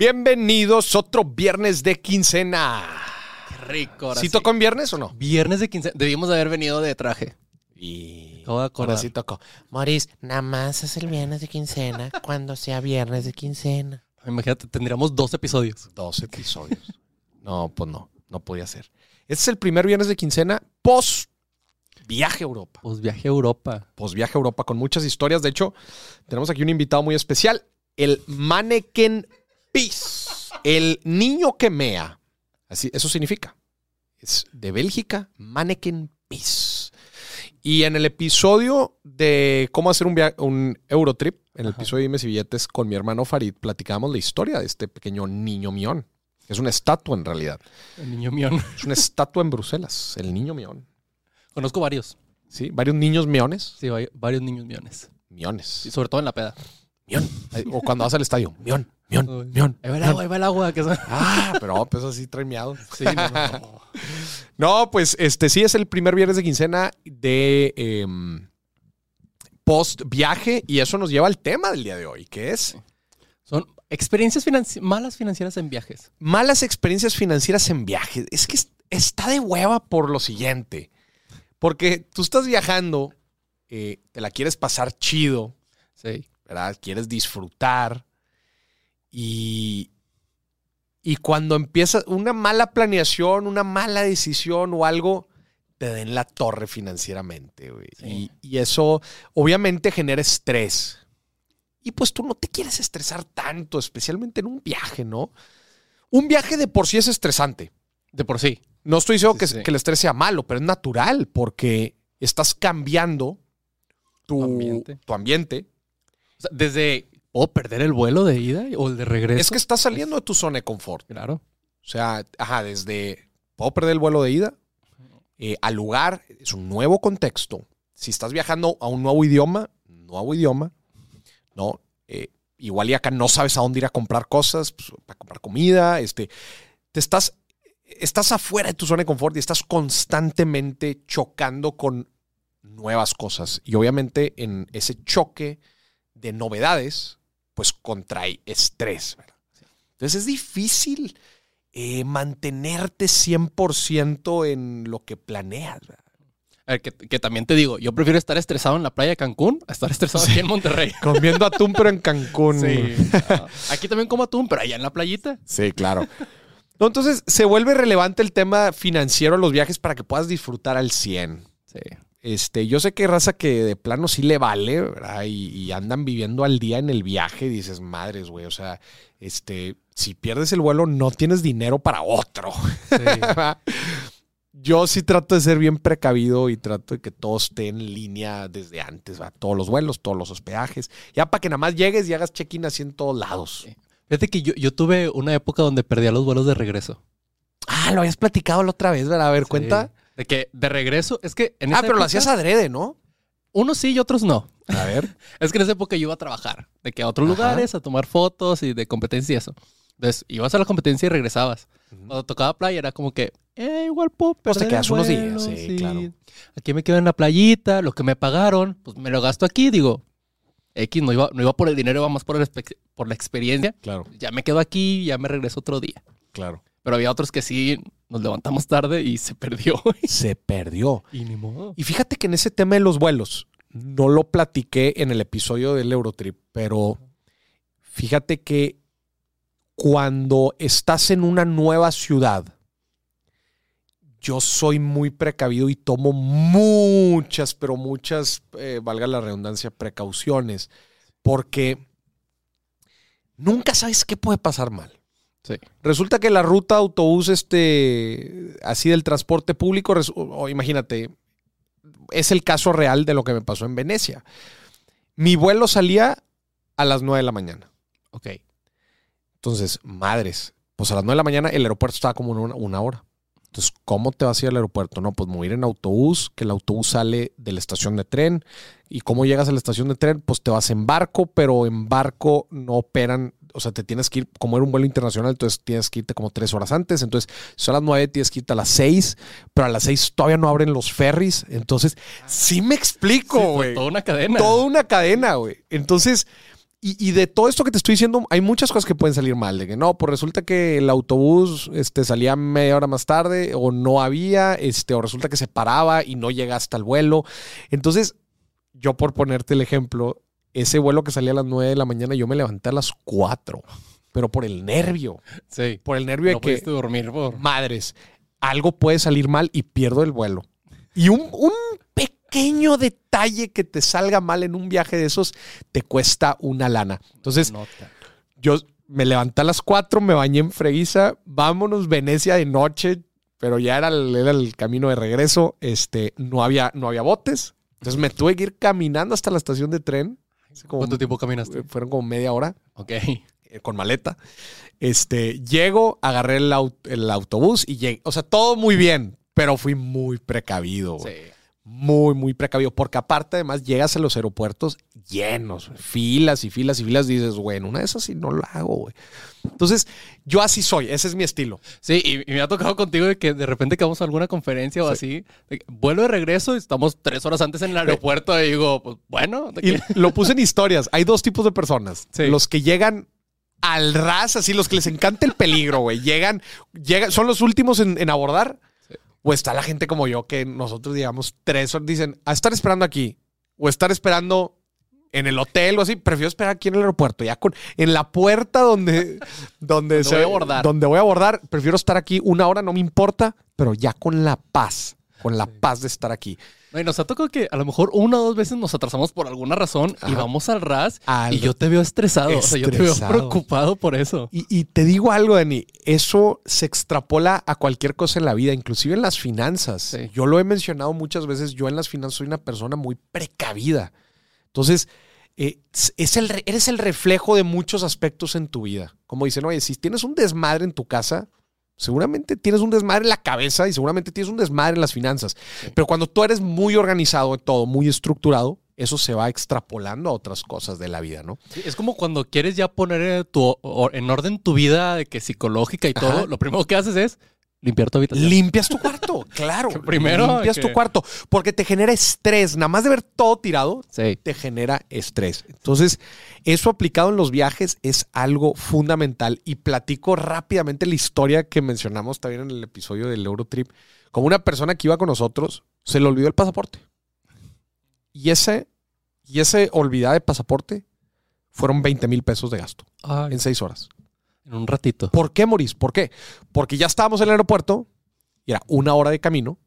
Bienvenidos otro viernes de quincena. Qué rico. Ahora ¿Sí, sí, tocó en viernes o no? Viernes de quincena. Debimos de haber venido de traje. Y Acabo de acordar. ahora sí tocó. Maurice, nada más es el viernes de quincena cuando sea viernes de quincena. Imagínate, tendríamos dos episodios. Dos episodios. no, pues no, no podía ser. Este es el primer viernes de quincena post viaje a Europa. Pues viaje a Europa. Post viaje a Europa con muchas historias. De hecho, tenemos aquí un invitado muy especial, el Mannequin Peace, el niño que mea. Así, eso significa. Es de Bélgica, Mannequin Peace. Y en el episodio de cómo hacer un, via- un Eurotrip, en el Ajá. episodio de Dimes y Billetes con mi hermano Farid, platicábamos la historia de este pequeño niño mión. Es una estatua en realidad. El niño mión. Es una estatua en Bruselas, el niño mión. Conozco varios. ¿Sí? Varios niños miones. Sí, varios niños miones. Miones. Y sobre todo en la peda. Mión. O cuando vas al estadio. Mión, Uy. mión. Ahí va el agua, ahí va el agua. Que son- Ah, pero pues así trae miado. Sí, no, no. No, pues este sí es el primer viernes de quincena de em, post viaje y eso nos lleva al tema del día de hoy, que es Son experiencias financi- malas financieras en viajes. malas experiencias financieras en viaje. Es que es- está de hueva por lo siguiente, porque tú estás viajando, eh, te la quieres pasar chido, Sí. ¿Verdad? Quieres disfrutar y, y cuando empieza una mala planeación, una mala decisión o algo, te den la torre financieramente, güey. Sí. Y, y eso obviamente genera estrés. Y pues tú no te quieres estresar tanto, especialmente en un viaje, ¿no? Un viaje de por sí es estresante. De por sí. No estoy diciendo Sí, que, sí. que el estrés sea malo, pero es natural porque estás cambiando tu, Tu ambiente. tu ambiente sea, desde. ¿Puedo perder el vuelo de ida o el de regreso? Es que estás saliendo de tu zona de confort. Claro. O sea, ajá, desde puedo perder el vuelo de ida eh, al lugar, es un nuevo contexto. Si estás viajando a un nuevo idioma, nuevo idioma, ¿no? Eh, igual y acá no sabes a dónde ir a comprar cosas, pues, para comprar comida, este, te estás, estás afuera de tu zona de confort y estás constantemente chocando con nuevas cosas. Y obviamente en ese choque de novedades, pues contrae estrés. ¿verdad? Entonces es difícil eh, mantenerte 100% en lo que planeas. ¿verdad? A ver, que, que también te digo, yo prefiero estar estresado en la playa de Cancún a estar estresado aquí en Monterrey. Comiendo atún, pero en Cancún. Ah, Aquí también como atún, pero allá en la playita. Sí, claro. No, entonces se vuelve relevante el tema financiero de los viajes para que puedas disfrutar al 100. Sí. Este, yo sé que hay raza que de plano sí le vale, ¿verdad? Y, y andan viviendo al día en el viaje y dices, madres, güey, o sea, este, si pierdes el vuelo no tienes dinero para otro. Yo sí trato de ser bien precavido y trato de que todo esté en línea desde antes, ¿va? todos los vuelos, todos los hospedajes, ya para que nada más llegues y hagas check-in así en todos lados. Sí. Fíjate que yo, yo tuve una época donde perdía los vuelos de regreso. Ah, lo habías platicado la otra vez, ¿verdad? A ver, Sí. cuenta. De que de regreso, es que en Ah, esa pero lo época, hacías adrede, ¿no? Unos sí y otros no. A ver. Es que en esa época yo iba a trabajar, de que a otros Ajá. lugares, a tomar fotos y de competencia y eso. Entonces, ibas a la competencia y regresabas. Cuando tocaba playa era como que, eh, igual puedo Pues te perder quedas unos vuelo, días, sí, claro. Aquí me quedo en la playita, lo que me pagaron, pues me lo gasto aquí, digo. X, no iba, no iba por el dinero, iba más por, el por la experiencia. Claro, Ya me quedo aquí, ya me regreso otro día. claro. Pero había otros que sí nos levantamos tarde y se perdió. Se perdió. y ni modo. Y fíjate que en ese tema de los vuelos, no lo platiqué en el episodio del Eurotrip, pero fíjate que cuando estás en una nueva ciudad, yo soy muy precavido y tomo muchas, pero muchas, eh, valga la redundancia, precauciones, porque nunca sabes qué puede pasar mal. Sí. Resulta que la ruta autobús, este, así del transporte público, imagínate, es el caso real de lo que me pasó en Venecia. Mi vuelo salía a las 9 de la mañana. Ok. Entonces, madres, pues a las 9 de la mañana el aeropuerto estaba como una, una hora. Entonces, ¿cómo te vas a ir al aeropuerto? No, pues me voy a ir en autobús, que el autobús sale de la estación de tren. ¿Y cómo llegas a la estación de tren? Pues te vas en barco, pero en barco no operan, o sea, te tienes que ir, como era un vuelo internacional, entonces tienes que irte como tres horas antes. Entonces, son las nueve, tienes que irte a las seis, pero a las seis todavía no abren los ferries. Entonces, sí me explico, Sí, güey. toda una cadena. Toda una cadena, güey. Entonces, Y, y de todo esto que te estoy diciendo, hay muchas cosas que pueden salir mal. De que no, pues resulta que el autobús este, salía media hora más tarde, o no había, este, o resulta que se paraba y no llega hasta el vuelo. Entonces, yo por ponerte el ejemplo, ese vuelo que salía a las 9 de la mañana, yo me levanté a las 4, pero por el nervio, Sí. por el nervio No de que, dormir por... madres, algo puede salir mal y pierdo el vuelo. Y un, un pequeño detalle que te salga mal en un viaje de esos te cuesta una lana. Entonces, Nota. yo me levanté a las 4, me bañé en freguiza, vámonos Venecia de noche, pero ya era el, era el camino de regreso, este, no había, no había botes. Entonces me tuve que ir caminando hasta la estación de tren. Como- ¿Cuánto tiempo caminaste? Fueron como media hora Ok. eh, con maleta. Este, llego, agarré el, el autobús y llegué. O sea, todo muy bien, pero fui muy precavido. Sí. Muy, muy precavido. Porque aparte, además, llegas a los aeropuertos llenos, filas y filas y filas. Dices, en una de esas sí no lo hago, güey. Entonces, yo así soy. Ese es mi estilo. Sí, y, y me ha tocado contigo de que de repente que vamos a alguna conferencia o así, vuelo de regreso y estamos tres horas antes en el aeropuerto y digo, pues bueno, Y lo puse en historias. Hay dos tipos de personas. Sí. Los que llegan al ras, así, los que les encanta el peligro, güey. Llegan, llegan, son los últimos en, en abordar. O está la gente como yo, que nosotros, digamos, tres horas, dicen, a estar esperando aquí. O estar esperando en el hotel o así. Prefiero esperar aquí en el aeropuerto. Ya con, en la puerta donde, donde, voy a abordar. Donde voy a abordar. Prefiero estar aquí una hora, no me importa, pero ya con la paz. Con la paz de estar aquí. Y nos ha tocado que a lo mejor una o dos veces nos atrasamos por alguna razón y vamos al RAS Al- y yo te veo estresado. O sea, yo te veo Estresado. preocupado por eso. Y, y te digo algo, Dani, eso se extrapola a cualquier cosa en la vida, inclusive en las finanzas. Sí. Yo lo he mencionado muchas veces, yo en las finanzas soy una persona muy precavida. Entonces, eh, es el, re- eres el reflejo de muchos aspectos en tu vida. Como dicen, oye, si tienes un desmadre en tu casa, seguramente tienes un desmadre en la cabeza y seguramente tienes un desmadre en las finanzas. Pero cuando tú eres muy organizado de todo, muy estructurado, eso se va extrapolando a otras cosas de la vida, ¿no? Sí, es como cuando quieres ya poner eh, tu, en orden tu vida de que psicológica y todo, Ajá. lo primero que haces es limpiar tu habitación. Limpias tu cuarto, claro. Que primero limpias que- tu cuarto porque te genera estrés. Nada más de ver todo tirado, sí. te genera estrés. Entonces, eso aplicado en los viajes es algo fundamental. Y platico rápidamente la historia que mencionamos también en el episodio del Eurotrip. Como una persona que iba con nosotros, se le olvidó el pasaporte. Y ese, y ese olvidada de pasaporte fueron 20 mil pesos de gasto Ay, en seis horas. En un ratito. ¿Por qué, Moris? ¿Por qué? Porque ya estábamos en el aeropuerto y era una hora de camino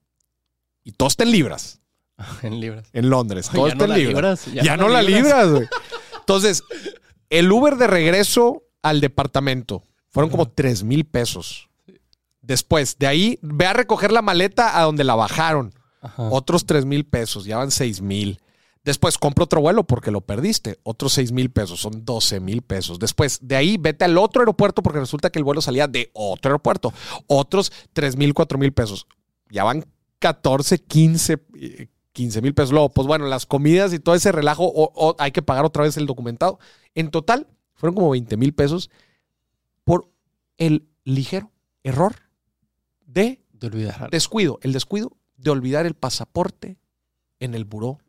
y todo está en libras en libras. en Londres. Todo está no en libras. libras. Ya, no la libras, güey. Entonces, el Uber de regreso al departamento fueron como 3 mil pesos. Después, de ahí, ve a recoger la maleta a donde la bajaron. Ajá. Otros 3 mil pesos, ya van 6 mil. Después compra otro vuelo porque lo perdiste. Otros 6 mil pesos, son 12 mil pesos. Después de ahí vete al otro aeropuerto porque resulta que el vuelo salía de otro aeropuerto. Otros 3 mil, 4 mil pesos. Ya van 14, 15, eh, 15 mil pesos. Luego, pues bueno, las comidas y todo ese relajo, o, o hay que pagar otra vez el documentado. En total, fueron como 20 mil pesos por el ligero error de De olvidar. descuido, el descuido de olvidar el pasaporte en el buró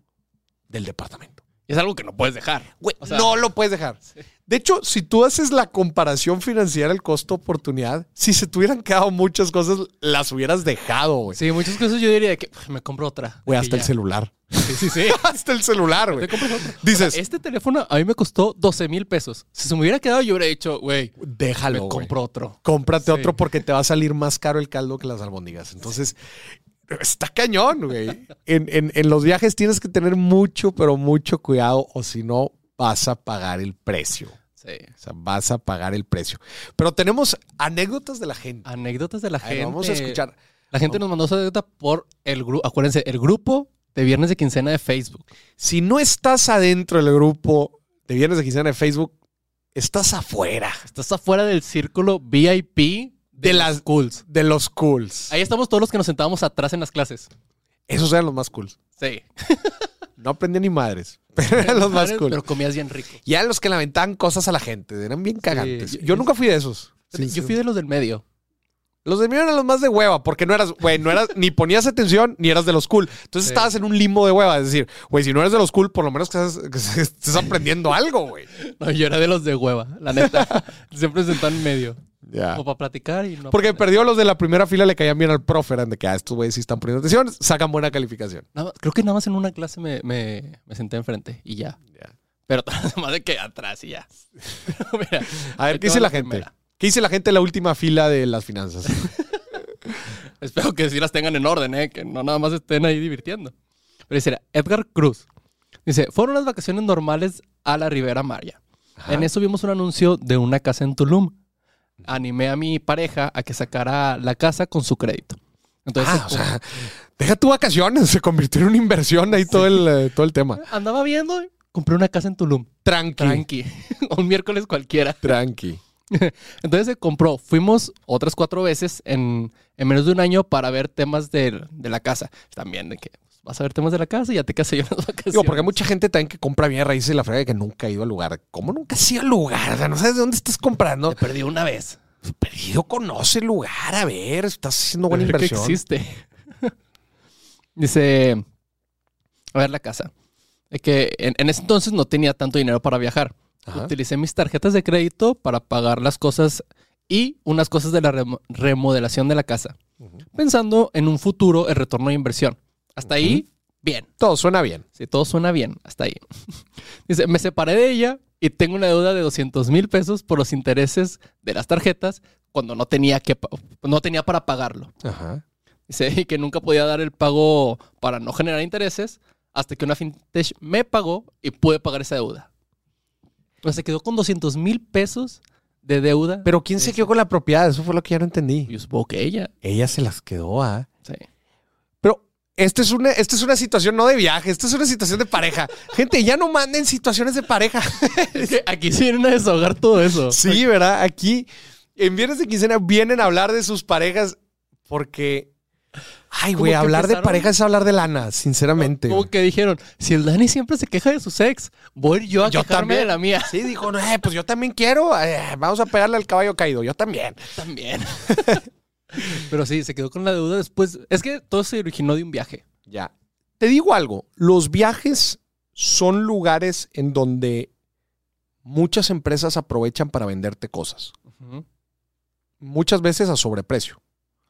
del departamento. Es algo que no puedes dejar. Güey, O sea- no lo puedes dejar. De hecho, si tú haces la comparación financiera, el costo-oportunidad, si se te hubieran quedado muchas cosas, las hubieras dejado, güey. Sí, muchas cosas yo diría que "Uf, me compro otra. Güey, hasta el ya". celular. Sí, sí, sí. hasta el celular, güey. Te compras otra. Dices, Este teléfono a mí me costó 12 mil pesos. Si se me hubiera quedado, yo hubiera dicho, güey, déjalo, me güey. compro otro. Cómprate Sí. otro porque te va a salir más caro el caldo que las albóndigas. Entonces, está cañón, güey. En, en- en los viajes tienes que tener mucho, pero mucho cuidado o si no, vas a pagar el precio. Sí. O sea, vas a pagar el precio. Pero tenemos anécdotas de la gente. Anécdotas de la gente. vamos a escuchar. La gente nos mandó su anécdota por el grupo. Acuérdense, el grupo de viernes de quincena de Facebook. Si no estás adentro del grupo de Viernes de Quincena de Facebook, estás afuera Estás afuera del círculo VIP de, las- cools. de los cools. Ahí estamos todos los que nos sentábamos atrás en las clases. Esos eran los más cools. Sí. No aprendí ni madres, pero eran los más cool. Pero comías bien rico. Y eran los que le aventaban cosas a la gente. Eran bien cagantes. yo- nunca fui de esos. Yo fui de los del medio. Los de mío eran los más de hueva, porque no eras, güey, no eras, ni ponías atención, ni eras de los cool. Entonces Sí. estabas en un limbo de hueva. Es decir, güey, si no eres de los cool, por lo menos que estés, que estés aprendiendo algo, güey. No, yo era de los de hueva, la neta. Siempre sentado en medio. Ya. Como para platicar y no. Porque aprender. perdió los de la primera fila, le caían bien al profe, eran de que, ah, estos güeyes sí están poniendo atención, sacan buena calificación. Nada creo que nada más en una clase me, me, me senté enfrente y ya. Pero más de que atrás y ya. Mira, A ver, ¿qué dice la gente? primera. ¿Qué dice la gente en la última fila de las finanzas? Espero que sí las tengan en orden, ¿eh? Que no nada más estén ahí divirtiendo. Pero dice Edgar Cruz. Dice, fueron las vacaciones normales a la Ribera Maya. En eso vimos un anuncio de una casa en Tulum. Animé a mi pareja a que sacara la casa con su crédito. Entonces, Ah, o sea, deja tu vacaciones, se convirtió en una inversión ahí todo, el, eh, todo el tema. andaba viendo y compré una casa en Tulum. Tranqui. Tranqui. un miércoles cualquiera. Tranqui. Entonces se compró. Fuimos otras cuatro veces en, en menos de un año para ver temas del- de, la casa. También de que pues, vas a ver temas de la casa y ya te casé yo en las vacaciones. Digo, porque hay mucha gente también que compra bien raíces y la frega que nunca ha ido al lugar. ¿Cómo nunca has ido al lugar? O sea, no sabes de dónde estás comprando. Te perdí una vez. Perdido conoce el lugar, a ver, estás haciendo buena que inversión. existe. Dice, a ver la casa. Es que en, en ese entonces no tenía tanto dinero para viajar. Ajá. Utilicé mis tarjetas de crédito para pagar las cosas y unas cosas de la remo- remodelación de la casa. Pensando en un futuro el retorno de inversión. Hasta ahí, bien. Todo suena bien. Sí, todo suena bien. Hasta ahí. Dice, me separé de ella y tengo una deuda de 200 mil pesos por los intereses de las tarjetas cuando no tenía, que, no tenía para pagarlo. Ajá. Dice y que nunca podía dar el pago para no generar intereses hasta que una fintech me pagó y pude pagar esa deuda. O sea, se quedó con 200 mil pesos de deuda. Pero ¿quién se quedó con la propiedad? Eso fue lo que ya no entendí. yo supongo que ella. Ella se las quedó, ¿ah? Sí. Esta es, una, esta es una situación no de viaje, esta es una situación de pareja. Gente, ya no manden situaciones de pareja. Es que aquí sí vienen a desahogar todo eso. Sí, ¿verdad? Aquí en Viernes de Quincena vienen a hablar de sus parejas porque... Ay, güey, hablar de pareja es hablar de lana, sinceramente. Como que dijeron, si el Dani siempre se queja de su ex, voy yo a Yo quejarme también. de la mía. Sí, dijo, no, eh, pues yo también quiero. eh, vamos a pegarle al caballo caído. Yo también. También. Pero sí, se quedó con la deuda después. Es que todo se originó de un viaje. Ya. Te digo algo, los viajes son lugares en donde muchas empresas aprovechan para venderte cosas. Muchas veces a sobreprecio.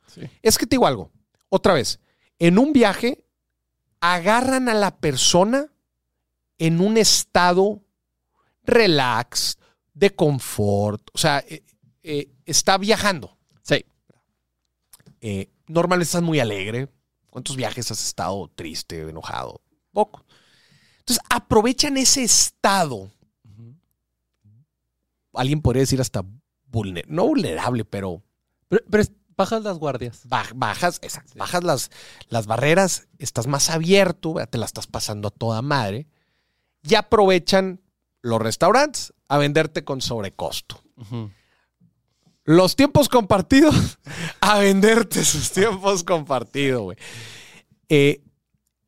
Sí. Es que te digo algo, otra vez, en un viaje agarran a la persona en un estado relax, de confort, o sea, eh, eh, está viajando. Eh, normalmente estás muy alegre. ¿Cuántos viajes has estado triste, enojado? Poco. Entonces, aprovechan ese estado. Alguien podría decir hasta vulner no vulnerable, pero Pero, pero es- bajas las guardias. baj- bajas, exacto, bajas las, las barreras, estás más abierto, te la estás pasando a toda madre. Y aprovechan los restaurantes a venderte con sobrecosto. Los tiempos compartidos a venderte sus tiempos compartidos, güey. Eh,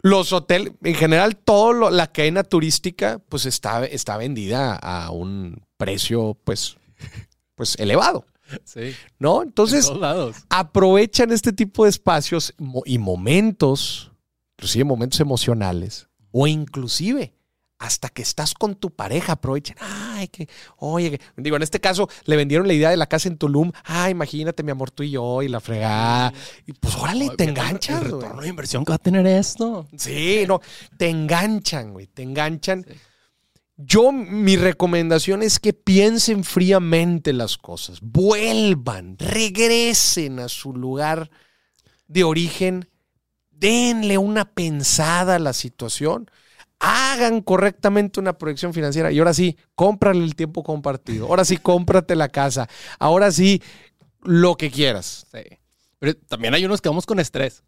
los hoteles, en general, toda la cadena turística, pues está, está vendida a un precio, pues, pues elevado, Sí. ¿no? En Entonces, aprovechan este tipo de espacios y momentos, inclusive momentos emocionales, o inclusive hasta que estás con tu pareja, aprovechan, ay, que, oye, que-". digo, en este caso le vendieron la idea de la casa en Tulum, ah, imagínate, mi amor, tú y yo, y la fregada, y pues órale, te fíjate enganchas, El retorno de inversión que va a tener esto. Sí, no, te enganchan, güey, te enganchan. Sí. Yo, mi recomendación es que piensen fríamente las cosas, vuelvan, regresen a su lugar de origen, denle una pensada a la situación, hagan correctamente una proyección financiera y ahora sí, cómprale el tiempo compartido, ahora sí, cómprate la casa, ahora sí, lo que quieras. Sí. Pero también hay unos que vamos con estrés.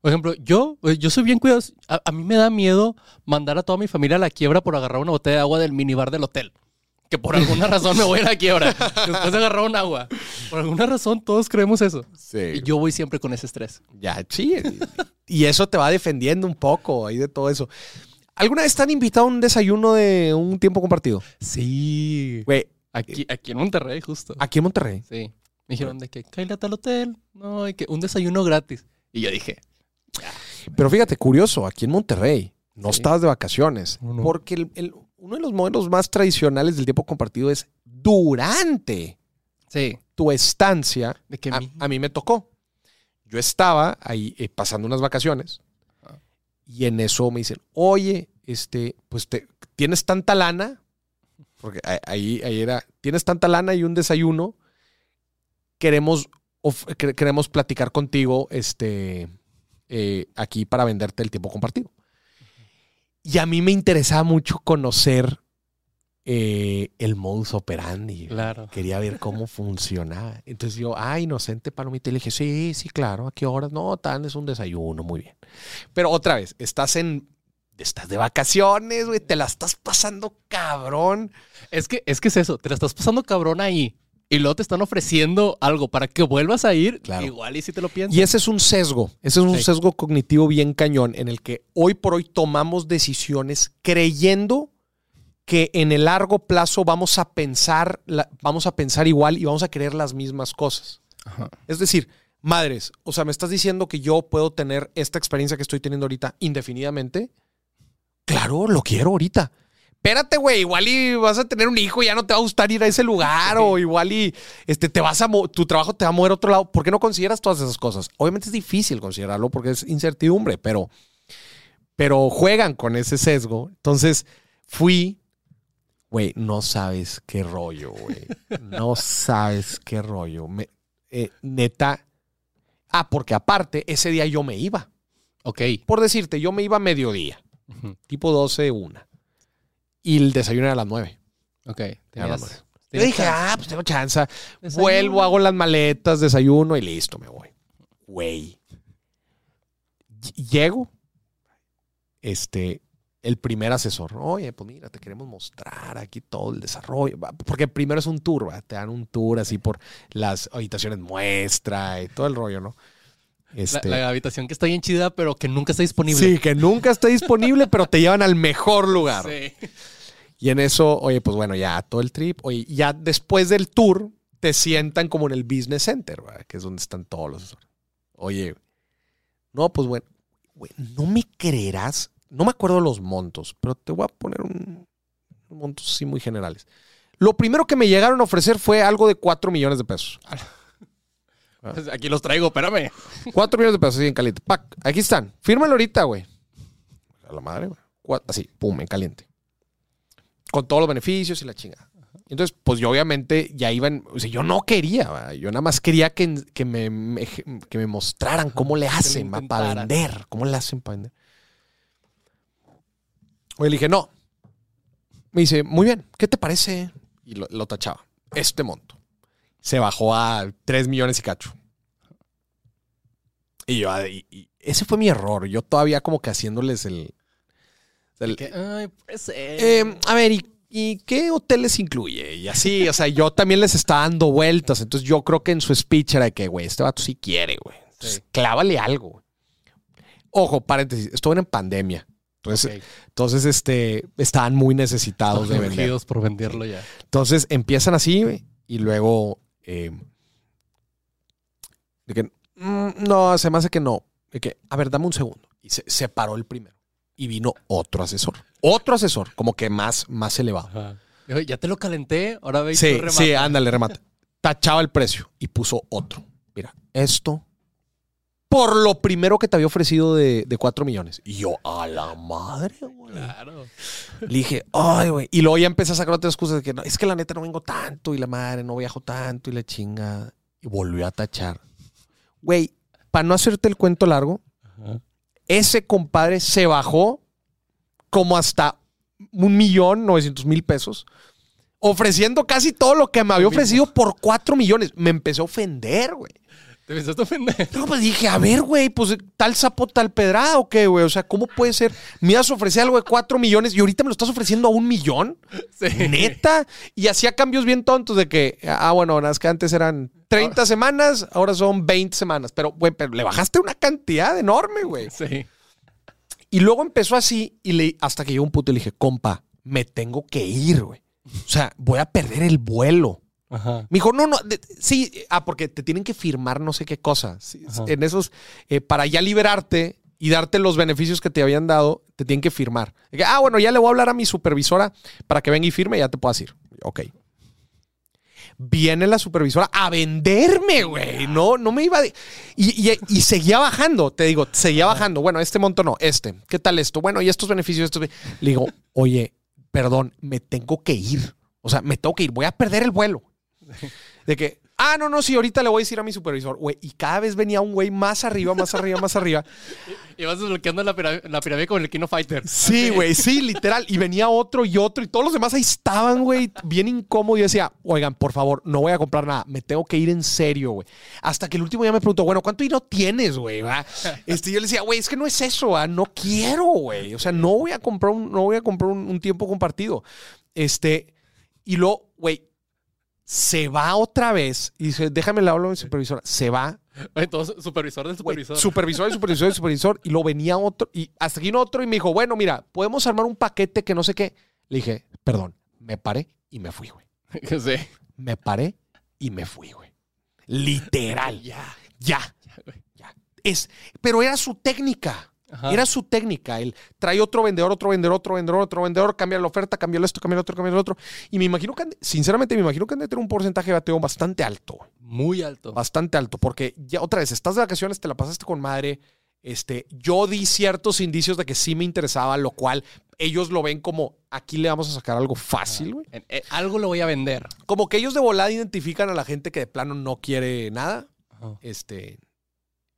Por ejemplo, yo, eh, yo soy bien cuidadoso. A, a mí me da miedo mandar a toda mi familia a la quiebra por agarrar una botella de agua del minibar del hotel. Que por alguna razón me voy a la quiebra. Después de agarrar un agua. Por alguna razón todos creemos eso. Y yo voy siempre con ese estrés. Ya, sí. Y eso te va defendiendo un poco ahí de todo eso. ¿Alguna vez te han invitado a un desayuno de un tiempo compartido? Sí. Güey, Aquí, aquí en Monterrey, justo. aquí en Monterrey. Sí. Me dijeron de que, cállate a tal hotel. No, y que un desayuno gratis. Y yo dije, Pero fíjate, curioso, aquí en Monterrey no Sí. estabas de vacaciones. No, no. Porque el- el- uno de los modelos más tradicionales del tiempo compartido es durante sí, tu estancia. de que A, mi- a mí me tocó. Yo estaba ahí eh, pasando unas vacaciones. Y en eso me dicen, oye, este, pues te, tienes tanta lana, porque ahí, ahí era, tienes tanta lana y un desayuno, queremos, queremos platicar contigo este, eh, aquí para venderte el tiempo compartido. Y a mí me interesaba mucho conocer eh, el modus operandi. Claro. Quería ver cómo funcionaba. Entonces yo, ah, inocente palomita. Y le dije, sí, sí, claro. ¿A qué horas? No, tan es un desayuno, muy bien. Pero otra vez, estás en. Estás de vacaciones, güey. Te la estás pasando cabrón. Es que, es que es eso, te la estás pasando cabrón ahí. Y luego te están ofreciendo algo para que vuelvas a ir. Claro. Igual y si te lo piensas. Y ese es un sesgo. Ese es un Sí. sesgo cognitivo bien cañón en el que hoy por hoy tomamos decisiones creyendo que en el largo plazo vamos a pensar, vamos a pensar igual y vamos a querer las mismas cosas. Ajá. Es decir, madres, o sea, me estás diciendo que yo puedo tener esta experiencia que estoy teniendo ahorita indefinidamente. Claro, lo quiero ahorita. Espérate, güey, igual y vas a tener un hijo y ya no te va a gustar ir a ese lugar o igual y este te vas a tu trabajo te va a mover a otro lado. ¿Por qué no consideras todas esas cosas? Obviamente es difícil considerarlo porque es incertidumbre, pero pero juegan con ese sesgo. Entonces, fui Güey, no sabes qué rollo, güey. No sabes qué rollo. Me- eh, neta. Ah, porque aparte, ese día yo me iba. Ok. Por decirte, yo me iba a mediodía, tipo 12, 1. Y el desayuno era a las 9. Ok. Era a las Tenías- 9. Yo tenías dije, ah, pues tengo chance. Desayuno. Vuelvo, hago las maletas, desayuno y listo, me voy. Güey. Ll- Llego. Este, el primer asesor. Oye, pues mira, te queremos mostrar aquí todo el desarrollo. Porque primero es un tour, ¿va? Te dan un tour así por las habitaciones muestra y todo el rollo, ¿no? La, Este, la habitación que está bien chida, pero que nunca está disponible. sí, que nunca está disponible, pero te llevan al mejor lugar. Sí. Y en eso, oye, pues bueno, ya todo el trip. Oye, ya después del tour, te sientan como en el business center, ¿verdad? que es donde están todos los asesores. Oye, no, pues bueno, güey, no me creerás, no me acuerdo los montos, pero te voy a poner un, unos montos así muy generales. Lo primero que me llegaron a ofrecer fue algo de 4 millones de pesos. Pues Aquí los traigo, espérame. 4 millones de pesos así en caliente. Pac, aquí están. Fírmalo ahorita, güey. A la madre, güey. Así, pum, en caliente. Con todos los beneficios y la chingada. Entonces, pues yo obviamente ya iban, o sea, yo no quería, yo nada más quería que, que, me, me- que me mostraran cómo le hacen ¿va? para vender, cómo le hacen para vender. Oye, le dije, no. Me dice, muy bien, ¿qué te parece? Y lo, lo tachaba. Este monto. Se bajó a 3 millones y cacho. Y yo, y- y ese fue mi error. Yo todavía como que haciéndoles el... el- Que, ay, pues, eh, eh, a ver, ¿y, y qué hoteles incluye? Y así, o sea, yo también les estaba dando vueltas. Entonces yo creo que en su speech era de que, güey, este vato sí quiere, güey. Entonces, Sí. clávale algo. Ojo, paréntesis, estuve en pandemia. Entonces, entonces este, estaban muy necesitados de vender. Por venderlo ya. Entonces empiezan así y luego eh, de que "Mm, no, se me hace que no. De que, a ver, dame un segundo. Y se, se paró el primero. Y vino otro asesor. Otro asesor, como que más, más elevado. Ajá. Ya te lo calenté, ahora ve y Sí, sí, ándale, remata. Tachaba el precio y puso otro. Mira, esto por lo primero que te había ofrecido de, de 4 millones. Y yo, a la madre, güey. Claro. Le dije, ay, güey. Y luego ya empecé a sacar otras excusas de que no, es que la neta no vengo tanto y la madre no viajo tanto y la chinga. Y volvió a tachar. Güey, para no hacerte el cuento largo, Ajá. ese compadre se bajó como hasta un millón novecientos mil pesos, ofreciendo casi todo lo que me había ofrecido por cuatro millones. Me empezó a ofender, güey. Te pensaste ofender. No, pues dije, a ver, güey, pues tal sapo, tal pedrada o qué, güey. O sea, ¿cómo puede ser? Me ibas a ofrecer algo de cuatro millones y ahorita me lo estás ofreciendo a un millón. Sí. Neta. Y hacía cambios bien tontos de que, ah, bueno, más que antes eran 30 semanas, ahora son 20 semanas. Pero, güey, pero le bajaste una cantidad enorme, güey. Sí. Y luego empezó así y le, hasta que llegó un punto y le dije, compa, me tengo que ir, güey. O sea, voy a perder el vuelo. Ajá. Me dijo, no, no, de- sí, ah, porque te tienen que firmar no sé qué cosa. Sí. En esos, eh, para ya liberarte y darte los beneficios que te habían dado, te tienen que firmar. Ah, bueno, ya le voy a hablar a mi supervisora para que venga y firme y ya te puedas ir. Ok. Viene la supervisora a venderme, güey. No, no me iba de- Y, y- y seguía bajando, te digo, seguía bajando. Bueno, este monto no, este. ¿Qué tal esto? Bueno, y estos beneficios, estos... Le digo, oye, perdón, me tengo que ir. O sea, me tengo que ir. Voy a perder el vuelo. De que, ah, no, no, sí, ahorita le voy a decir a mi supervisor, güey. Y cada vez venía un güey más arriba, más arriba, más arriba. Y vas desbloqueando la la pirámide con el Kino Fighter. Sí, güey, sí, literal. Y venía otro y otro y todos los demás ahí estaban, güey, bien incómodo. Y yo decía, oigan, por favor, no voy a comprar nada. Me tengo que ir en serio, güey. Hasta que el último día me preguntó, bueno, ¿cuánto dinero tienes, güey? Este, yo le decía, güey, es que no es eso, ¿va? no quiero, güey. O sea, no voy a comprar un, no voy a comprar un, un tiempo compartido. Este, y luego, güey, se va otra vez y dice, déjame le hablo a mi supervisora. Se va su- supervisor del supervisor. Supervisor, y supervisor, y supervisor. Y lo venía otro. Y hasta aquí otro y me dijo, bueno, mira, podemos armar un paquete que no sé qué. Le dije, perdón, me paré y me fui, güey. sí. Me paré y me fui, güey. Literal. Ya. Ya. Ya. Ya. Es, pero era su técnica. Ajá. Era su técnica. Él trae otro vendedor, otro vendedor, otro vendedor, otro vendedor, cambia la oferta, cambia esto, cambia el otro, cambia el otro. Y me imagino que, sinceramente, me imagino que han de tener un porcentaje de bateo bastante alto. Muy alto. bastante alto, porque ya otra vez, estás de vacaciones, te la pasaste con madre. Este, yo di ciertos indicios de que sí me interesaba, lo cual ellos lo ven como aquí le vamos a sacar algo fácil, güey. Eh, algo lo voy a vender. Como que ellos de volada identifican a la gente que de plano no quiere nada. Ajá. Este.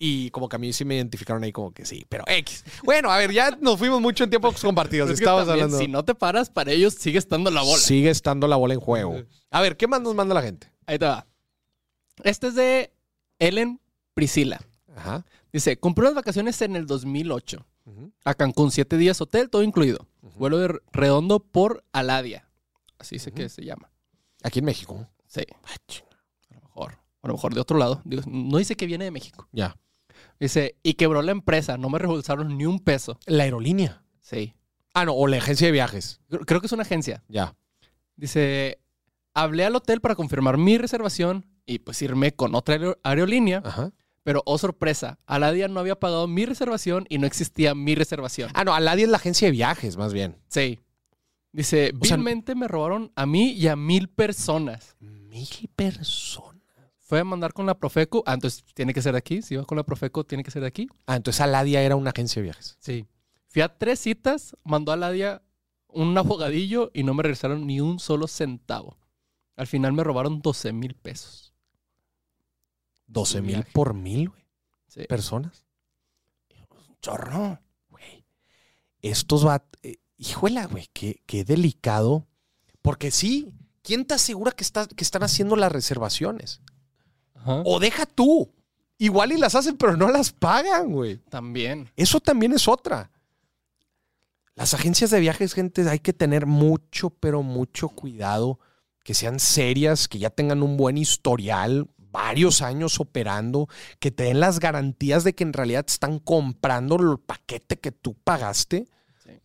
Y como que a mí sí me identificaron ahí como que sí, pero X. Bueno, a ver, ya nos fuimos mucho en tiempos compartidos. Es que Estabas también, hablando. Si no te paras, para ellos sigue estando la bola. Sigue estando la bola en juego. A ver, ¿qué más nos manda la gente? Ahí te va. Este es de Ellen Priscila. Ajá. Dice, compré unas vacaciones en el 2008. Ujú, A Cancún, siete días hotel, todo incluido. Vuelo de redondo por Aladia. Así sé que se llama. Aquí en México. Sí, Ah, a lo mejor. A lo mejor de otro lado. No dice que viene de México. Ya. Dice, y quebró la empresa. No me reembolsaron ni un peso. La aerolínea. Sí. Ah, no, o la agencia de viajes. Creo- que es una agencia. Ya. Dice, hablé al hotel para confirmar mi reservación y pues irme con otra aer- aerolínea. Ajá. Pero, oh sorpresa, Aladia no había pagado mi reservación y no existía mi reservación. Ah, no, Aladdin es la agencia de viajes, más bien. Sí. Dice, O sea- vilmente me robaron a mí y a mil personas. Mil personas. Fue a mandar con la Profeco. Ah, entonces tiene que ser de aquí. Si va con la Profeco, tiene que ser de aquí. Ah, entonces Aladia era una agencia de viajes. Sí. Fui a tres citas, mandó a Aladia un abogadillo y no me regresaron ni un solo centavo. Al final me robaron 12 mil pesos. 12 Su mil por mil, güey. Sí. Personas. Chorro. Güey. Estos va. Eh, híjola, güey, qué, qué delicado. Porque sí, ¿quién te asegura que, está, que están haciendo las reservaciones? Ajá. O deja tú. Igual y las hacen, pero no las pagan, güey. También. Eso también es otra. Las agencias de viajes, gente, hay que tener mucho, pero mucho cuidado. Que sean serias, que ya tengan un buen historial, varios años operando, que te den las garantías de que en realidad te están comprando el paquete que tú pagaste. Sí.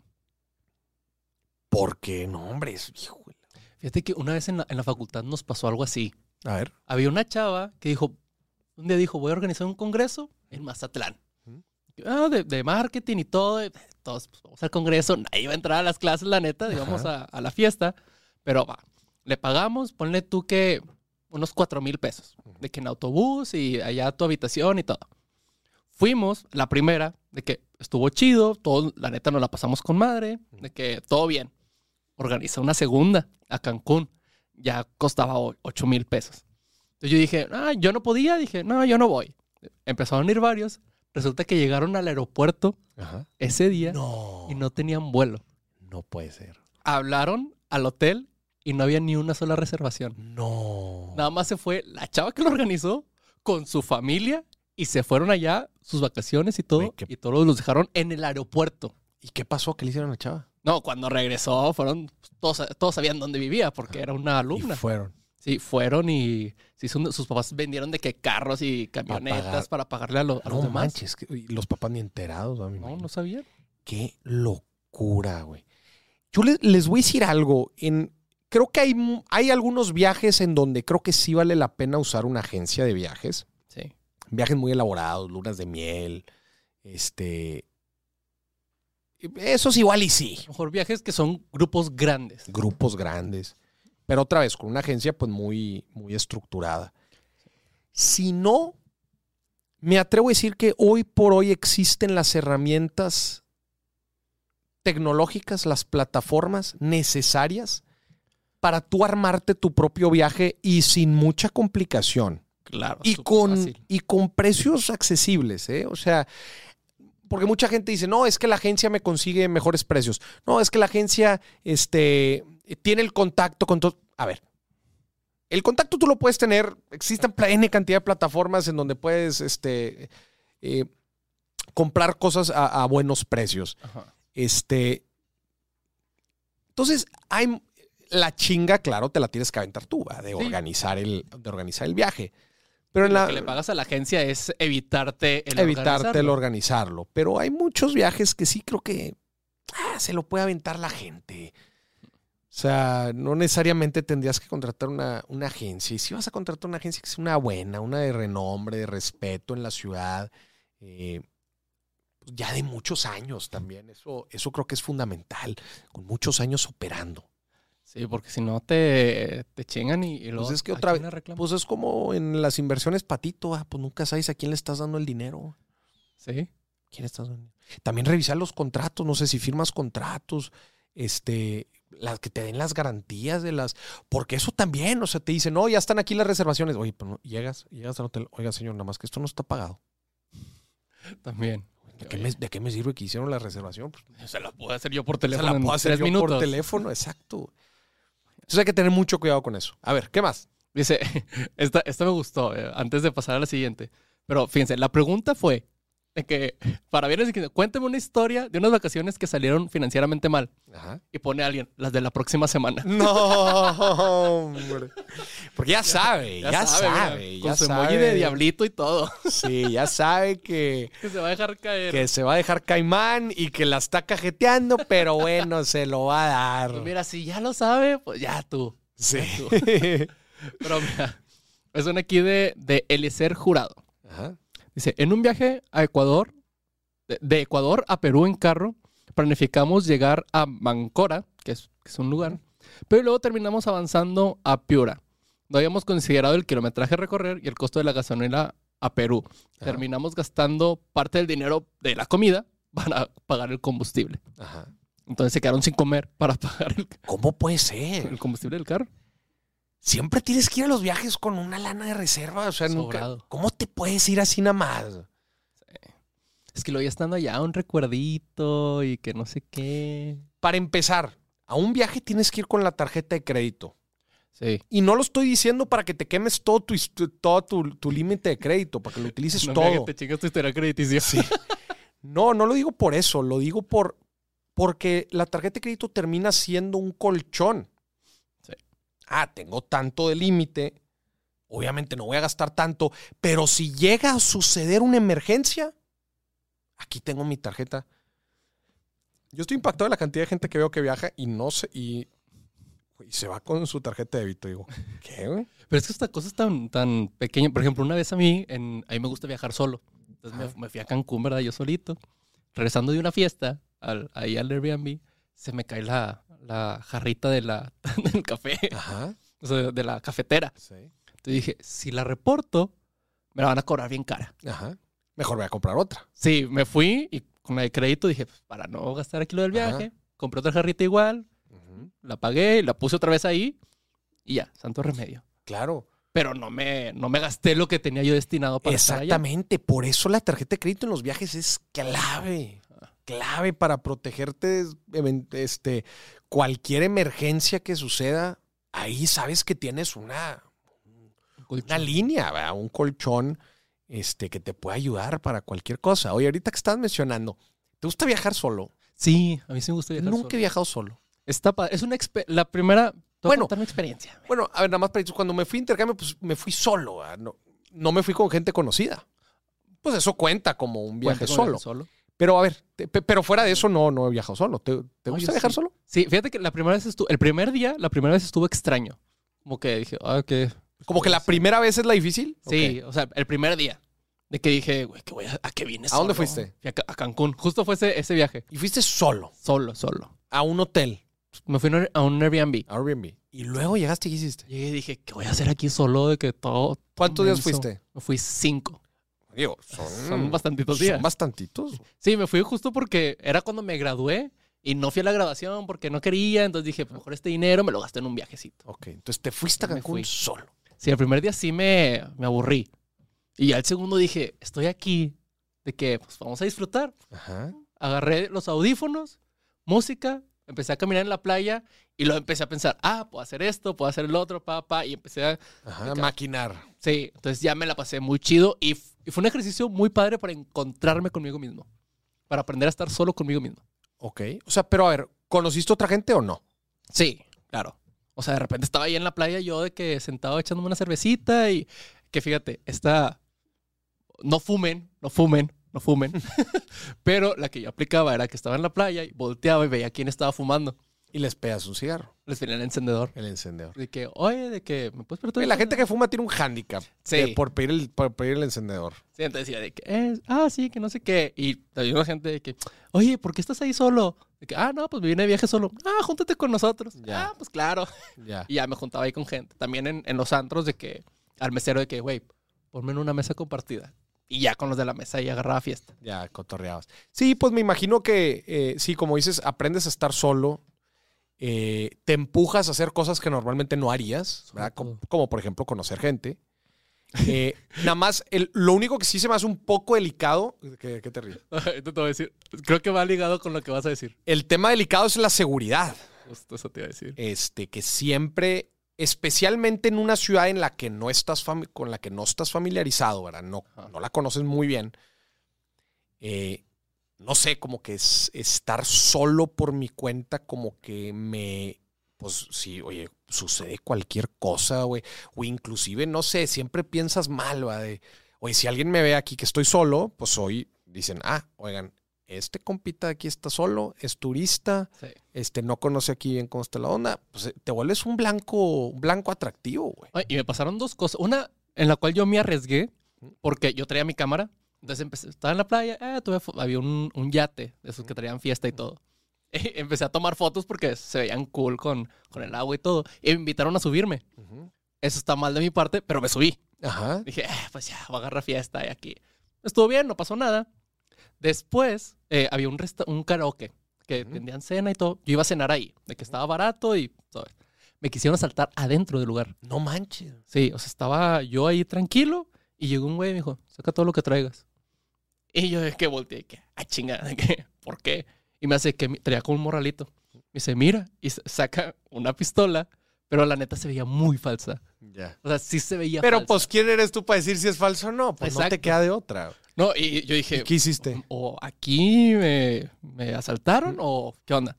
Porque, no, hombre, es híjole. Fíjate que una vez en la, en la facultad nos pasó algo así. A ver. Había una chava que dijo, un día dijo, voy a organizar un congreso en Mazatlán. Ah, de, de marketing y todo. y Todos pues, vamos al congreso. Nadie va a entrar a las clases, la neta. Digamos a, a la fiesta. Pero va, le pagamos, ponle tú que unos cuatro mil pesos. De que en autobús y allá tu habitación y todo. Fuimos, la primera, de que estuvo chido, todo, la neta nos la pasamos con madre, de que todo bien. Organiza una segunda a Cancún, ya costaba o- ocho mil pesos. Entonces yo dije, ah, yo no podía, dije, no, yo no voy. Empezaron a ir varios, resulta que llegaron al aeropuerto Ajá. ese día No. y no tenían vuelo. No puede ser. Hablaron al hotel y no había ni una sola reservación. No. Nada más se fue la chava que lo organizó con su familia y se fueron allá sus vacaciones y todo. Qué- Y todos los dejaron en el aeropuerto. ¿Y qué pasó? ¿Qué le hicieron a la chava? No, cuando regresó, fueron. Todos, todos sabían dónde vivía porque era una Y alumna. fueron. Sí, fueron y sí, son- sus papás vendieron de que carros y camionetas pagar. para pagarle a, lo- a los No demás. manches, que- y los papás ni enterados, ¿no? Me No, no sabían. Qué locura, güey. Yo le- les voy a decir algo. En, creo que hay, hay algunos viajes en donde creo que sí vale la pena usar una agencia de viajes. Sí. Viajes muy elaborados, lunas de miel, este... Esos igual y sí. Mejor viajes que son grupos grandes. grupos grandes. Pero otra vez, con una agencia pues muy, muy estructurada. Si no, me atrevo a decir que hoy por hoy existen las herramientas tecnológicas, las plataformas necesarias para tú armarte tu propio viaje y sin mucha complicación. Claro. Y con, fácil. y con precios accesibles, ¿eh? O sea, porque mucha gente dice, no, es que la agencia me consigue mejores precios. No, es que la agencia este, tiene el contacto con todo. A ver, el contacto tú lo puedes tener. Existen N cantidad de plataformas en donde puedes este, eh, comprar cosas a, a buenos precios. Ajá. Este. Entonces, hay la chinga, claro, te la tienes que aventar tú, ¿va? de organizar el, de organizar el viaje. Pero en Lo la, que le pagas a la agencia es evitarte el evitarte el organizarlo. organizarlo. Pero hay muchos viajes que sí creo que ah, se lo puede aventar la gente. O sea, no necesariamente tendrías que contratar una, una agencia. Y si vas a contratar una agencia que sea una buena, una de renombre, de respeto en la ciudad, eh, ya de muchos años también. Eso, eso creo que es fundamental. Con muchos años operando. Sí, porque si no te, te chingan y, y luego. Pues es que ¿a otra vez-? Pues es como en las inversiones patito. ah, pues nunca sabes a quién le estás dando el dinero. Sí. ¿Quién estás dando? También revisar los contratos, no sé si firmas contratos, este, las que te den las garantías de las, porque eso también, o sea, te dicen, no, ya están aquí las reservaciones. Oye, pero no, llegas, llegas al hotel, oiga, señor, nada más que esto no está pagado. También. ¿De qué me, de qué me sirve que hicieron la reservación? Pues, Se la puedo hacer yo por se teléfono. la en puedo hacer yo minutos. por teléfono, exacto. Entonces hay que tener mucho cuidado con eso. A ver, ¿qué más? Dice, esta, esta me gustó, eh, antes de pasar a la siguiente. Pero fíjense, la pregunta fue de que, para viernes quince, cuéntame una historia de unas vacaciones que salieron financieramente mal. Ajá. Y pone a alguien, las de la próxima semana. No, hombre. Porque ya sabe, ya, sabe, mira, ya con su sabe. emoji de diablito y todo. Sí, ya sabe que, que se va a dejar caer. que se va a dejar caimán y que la está cajeteando, pero bueno, se lo va a dar. Pues mira, si ya lo sabe, pues ya tú. Sí. tú. Pero mira, es una aquí de, de Eliezer Jurado. Ajá. Dice, en un viaje a Ecuador, de, Ecuador a Perú en carro, planificamos llegar a Mancora, que es, que es un lugar, pero luego terminamos avanzando a Piura. No habíamos considerado el kilometraje a recorrer y el costo de la gasolina a Perú. Ajá. Terminamos gastando parte del dinero de la comida para pagar el combustible. Ajá. Entonces se quedaron sin comer para pagar el, ¿Cómo puede ser? el combustible del carro. Siempre tienes que ir a los viajes con una lana de reserva. O sea, nunca. ¿Cómo te puedes ir así nada más? Es que lo ya estando allá, un recuerdito y que no sé qué. Para empezar, a un viaje tienes que ir con la tarjeta de crédito. Sí. Y no lo estoy diciendo para que te quemes todo tu, todo tu, tu límite de crédito, para que lo utilices No me todo. que te chingas tu historia crediticia. No, no lo digo por eso, lo digo por porque la tarjeta de crédito termina siendo un colchón. Ah, tengo tanto de límite, obviamente no voy a gastar tanto, pero si llega a suceder una emergencia, aquí tengo mi tarjeta. Yo estoy impactado de la cantidad de gente que veo que viaja y no sé y, y se va con su tarjeta de débito. Digo, ¿qué, güey? Pero es que esta cosa es tan, tan pequeña. Por ejemplo, una vez a mí, en, a mí me gusta viajar solo. Entonces me, me fui a Cancún, ¿verdad? Yo solito. Regresando de una fiesta, al- ahí al Airbnb, se me cae la, la jarrita de la, del café, Ajá. o sea, de la cafetera. Sí. Entonces dije, si la reporto, me la van a cobrar bien cara. Ajá. Mejor voy a comprar otra. Sí, me fui y con la de crédito dije, pues, para no gastar aquí lo del Ajá. viaje, compré otra jarrita igual, la pagué, la puse otra vez ahí y ya, santo remedio. Claro. Pero no me, no me gasté lo que tenía yo destinado para estar allá. Exactamente, por eso la tarjeta de crédito en los viajes es clave, clave para protegerte este, cualquier emergencia que suceda. Ahí sabes que tienes una, una línea, ¿verdad? un colchón este, que te puede ayudar para cualquier cosa. Oye, ahorita que estás mencionando, ¿te gusta viajar solo? Sí, a mí sí me gusta viajar Nunca solo. he viajado solo. Está es una la primera, Bueno. experiencia. Bueno, a ver, nada más para cuando me fui a intercambio, pues me fui solo, no, no me fui con gente conocida. Pues eso cuenta como un viaje solo. solo. Pero a ver, te- pero fuera de eso no, no he viajado solo. ¿Te, gusta viajar sí. solo? Sí, fíjate que la primera vez estuvo, el primer día, la primera vez estuvo extraño. Como que dije, ah, ¿qué? Como que la primera vez es la difícil. Sí, o sea, el primer día. De que dije, güey, ¿qué voy a, ¿a qué vine ¿A dónde fuiste? Fui a, Ca- a Cancún. Justo fue ese, ese viaje. Y fuiste solo Solo, solo. a un hotel, Me fui a un- Airbnb. Airbnb. Y luego llegaste y ¿qué hiciste. Llegué y dije, ¿qué voy a hacer aquí solo? De que todo. ¿Cuántos días fuiste? Me fui cinco. Digo, son, Son bastantitos son días. bastantitos. Sí, me fui justo porque era cuando me gradué y no fui a la graduación porque no quería. Entonces dije, pues, mejor este dinero me lo gasté en un viajecito. Ok, entonces te fuiste a Cancún solo. Sí, el primer día sí me, me aburrí. Y al segundo dije, estoy aquí. De que, pues vamos a disfrutar. Ajá. Agarré los audífonos, música, empecé a caminar en la playa y luego empecé a pensar, ah, puedo hacer esto, puedo hacer el otro, pa, pa. Y empecé a. Ajá, maquinar. Sí, entonces ya me la pasé muy chido y, y fue un ejercicio muy padre para encontrarme conmigo mismo. Para aprender a estar solo conmigo mismo. Ok. O sea, pero a ver, ¿conociste otra gente o no? Sí, claro. O sea, de repente estaba ahí en la playa yo de que sentado echándome una cervecita y que fíjate, esta... No fumen, no fumen, no fumen. Pero la que yo aplicaba era que estaba en la playa y volteaba y veía quién estaba fumando. Y les pegas un cigarro, Les venía el encendedor. el encendedor. De que, oye, de que, ¿me puedes un la gente encendedor?" que fuma tiene un hándicap Sí. de- por, pedir el, por pedir el encendedor. Sí, entonces decía de que, "Eh, ah, sí, que no sé qué. Y había una gente de que, oye, ¿por qué estás ahí solo? De que, ah, no, pues me vine de viaje solo. Ah, júntate con nosotros. Ya. Ah, pues claro. Ya. Y ya me juntaba ahí con gente. También en, en los antros de que, al mesero de que, güey, ponme en una mesa compartida. Y ya con los de la mesa y agarraba fiesta. Ya, cotorreabas. Sí, pues me imagino que, eh, sí, como dices, aprendes a estar solo, eh, te empujas a hacer cosas que normalmente no harías. Como, como, por ejemplo conocer gente. Eh, nada más, el- lo único que sí se me hace un poco delicado, ¿qué, qué te ríes? Esto te voy a decir. Creo que va ligado con lo que vas a decir. El tema delicado es la seguridad. Justo eso te iba a decir. Este, que siempre, especialmente en una ciudad en la que no estás con la que no estás familiarizado, ¿verdad? No, Ajá. no la conoces muy bien. eh, no sé, como que es estar solo por mi cuenta, como que me, pues sí, oye, sucede cualquier cosa, güey. O inclusive, no sé, siempre piensas mal, va, de, oye, si alguien me ve aquí que estoy solo, pues hoy dicen, ah, oigan, este compita de aquí está solo, es turista, Sí. este, no conoce aquí bien cómo está la onda, pues eh, te vuelves un blanco, un blanco atractivo, güey. Y me pasaron dos cosas. Una en la cual yo me arriesgué porque yo traía mi cámara. Entonces empecé, estaba en la playa, eh, tuve había un, un yate de esos que traían fiesta y todo. Y empecé a tomar fotos porque se veían cool con, con el agua y todo. Y me invitaron a subirme. Eso está mal de mi parte, pero me subí. Ajá. Dije, eh, pues ya, voy a agarrar fiesta y aquí. Estuvo bien, no pasó nada. Después eh, había un, resta- un karaoke que Ujú. vendían cena y todo. Yo iba a cenar ahí, de que estaba barato y ¿sabes? me quisieron saltar adentro del lugar. No manches. Sí, o sea, estaba yo ahí tranquilo y llegó un güey y me dijo, saca todo lo que traigas. Y yo de que volteé, que, ah, chinga, de que, ¿por qué? Y me hace que traía como un morralito. Me dice, mira, y sa- saca una pistola, pero la neta se veía muy falsa. Ya. O sea, sí se veía Pero falsa. pues, ¿quién eres tú para decir si es falso o no? Pues no te Exacto. queda de otra. No, y yo dije, ¿Y ¿Qué hiciste? o aquí me, me asaltaron o qué onda.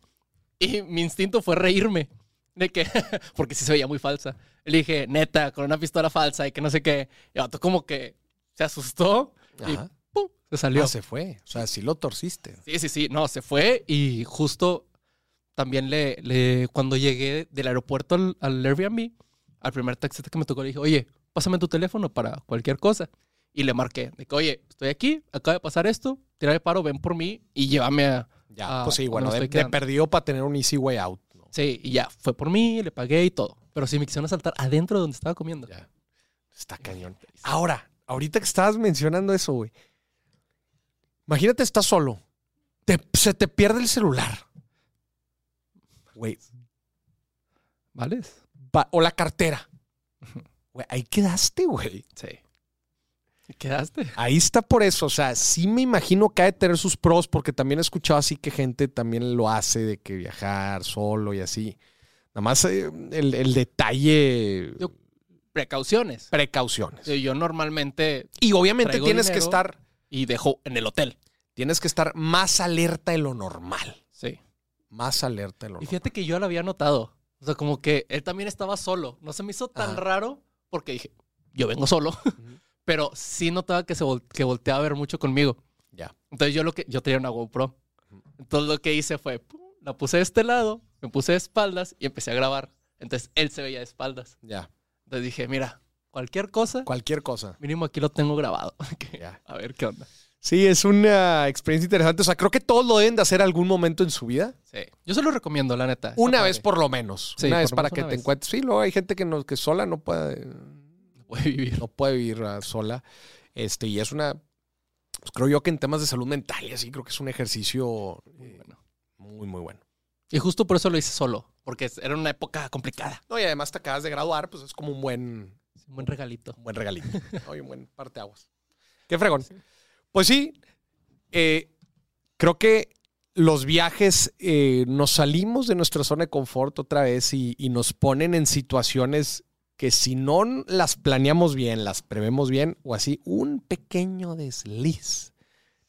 Y mi instinto fue reírme. De que, porque sí se veía muy falsa. Le dije, neta, con una pistola falsa y que no sé qué. Y el vato como que se asustó y Ajá. ¡Pum! se salió. Ah, se fue. O sea, sí lo torciste. Sí, sí, sí. No, se fue y justo también le, le cuando llegué del aeropuerto al, al Airbnb, al primer taxista que me tocó, le dije, oye, pásame tu teléfono para cualquier cosa. Y le marqué, de que, oye, estoy aquí, acaba de pasar esto, tira de paro, ven por mí y llévame a... Ya. Ah, pues sí, ¿dónde bueno, de, perdido para tener un easy way out. ¿no? Sí, y ya, fue por mí, le pagué y todo. Pero sí me quisieron asaltar adentro de donde estaba comiendo. Ya. Está cañón. Ahora, ahorita que estabas mencionando eso, güey. Imagínate, estás solo. Te- se te pierde el celular. Güey. ¿Vale? va- o la cartera. Güey, ahí quedaste, güey. Sí. ¿Y ¿Quedaste? Ahí está por eso. O sea, sí me imagino que ha de tener sus pros, porque también he escuchado así que gente también lo hace de que viajar solo y así. Nada más eh, el, el detalle. Yo- Precauciones. Precauciones. Sí, Yo normalmente Y obviamente tienes que estar. y dejo en el hotel. Tienes que estar más alerta de lo normal. Sí. Más alerta de lo Y normal. fíjate que yo lo había notado. O sea, como que él también estaba solo. No se me hizo tan Ajá. raro porque dije, yo vengo solo. Pero sí notaba que se vol- que volteaba a ver mucho conmigo. Ya. Entonces yo lo que yo tenía una GoPro. Entonces lo que hice fue, pum, la puse de este lado Me puse de espaldas y empecé a grabar. Entonces él se veía de espaldas. Ya. Entonces dije, mira, cualquier cosa, Cualquier cosa. mínimo aquí lo tengo grabado. Que- Ya. A ver qué onda. Sí, es una experiencia interesante. O sea, creo que todos lo deben de hacer algún momento en su vida. Sí. Yo se lo recomiendo, la neta. Una vez por lo menos. Sí, una vez para que te vez. encuentres. Sí, luego hay gente que, no, que sola no puede, Puede vivir. no puede vivir ah, sola. Este, y es una. pues, creo yo que en temas de salud mental y así, creo que es un ejercicio Muy eh, bueno. muy, muy bueno. Y justo por eso lo hice solo. Porque era una época complicada. No, y además te acabas de graduar, pues es como un buen, un buen regalito. un buen regalito. ¿no? Y un buen parteaguas. Qué fregón. Pues sí, eh, creo que los viajes eh, nos salimos de nuestra zona de confort otra vez y, y nos ponen en situaciones que si no las planeamos bien, las prevemos bien o así, un pequeño desliz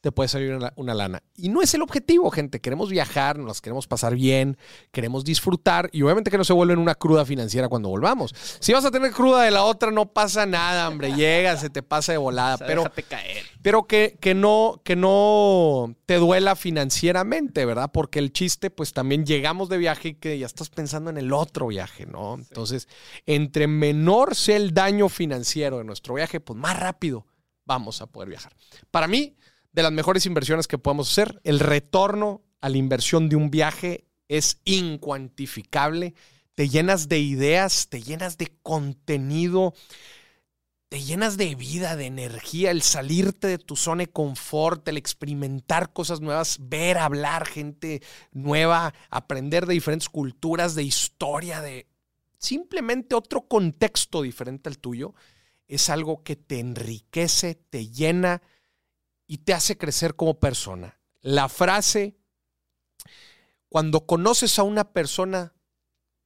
te puede salir una, una lana. Y no es el objetivo, gente. Queremos viajar, nos queremos pasar bien, queremos disfrutar y obviamente que no se vuelven una cruda financiera cuando volvamos. Si vas a tener cruda de la otra, no pasa nada, hombre. Llega, se te pasa de volada. O sea, pero caer. pero que, que, no, que no te duela financieramente, ¿verdad? Porque el chiste, pues también llegamos de viaje y que ya estás pensando en el otro viaje, ¿no? Entonces, entre menor sea el daño financiero de nuestro viaje, pues más rápido vamos a poder viajar. Para mí, de las mejores inversiones que podemos hacer, el retorno a la inversión de un viaje es incuantificable. Te llenas de ideas, te llenas de contenido, te llenas de vida, de energía, el salirte de tu zona de confort, el experimentar cosas nuevas, ver, hablar gente nueva, aprender de diferentes culturas, de historia, de simplemente otro contexto diferente al tuyo, es algo que te enriquece, te llena y te hace crecer como persona. La frase, cuando conoces a una persona,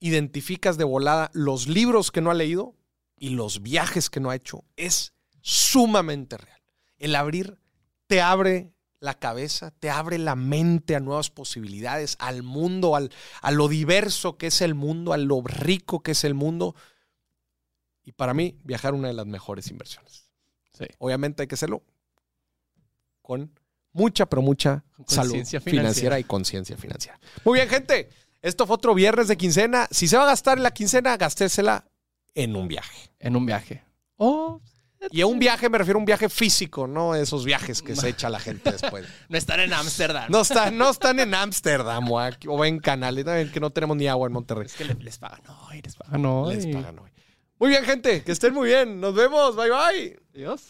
identificas de volada los libros que no ha leído y los viajes que no ha hecho, es sumamente real. El abrir te abre la cabeza, te abre la mente a nuevas posibilidades, al mundo, al, a lo diverso que es el mundo, a lo rico que es el mundo. Y para mí, viajar una de las mejores inversiones. Sí. Obviamente hay que hacerlo con mucha, pero mucha salud financiera. financiera. y conciencia financiera. Muy bien, gente. Esto fue otro viernes de quincena. Si se va a gastar en la quincena, gastésela en un viaje. En un viaje. O Y a un viaje me refiero a un viaje físico, no esos viajes que se echa la gente después. no estar en Ámsterdam. No están, no están en Ámsterdam o, o en Canales, que no tenemos ni agua en Monterrey. Es que le- les pagan hoy, les pagan hoy. Les pagan hoy. Muy bien, gente, que estén muy bien. Nos vemos. Bye, bye. Adiós.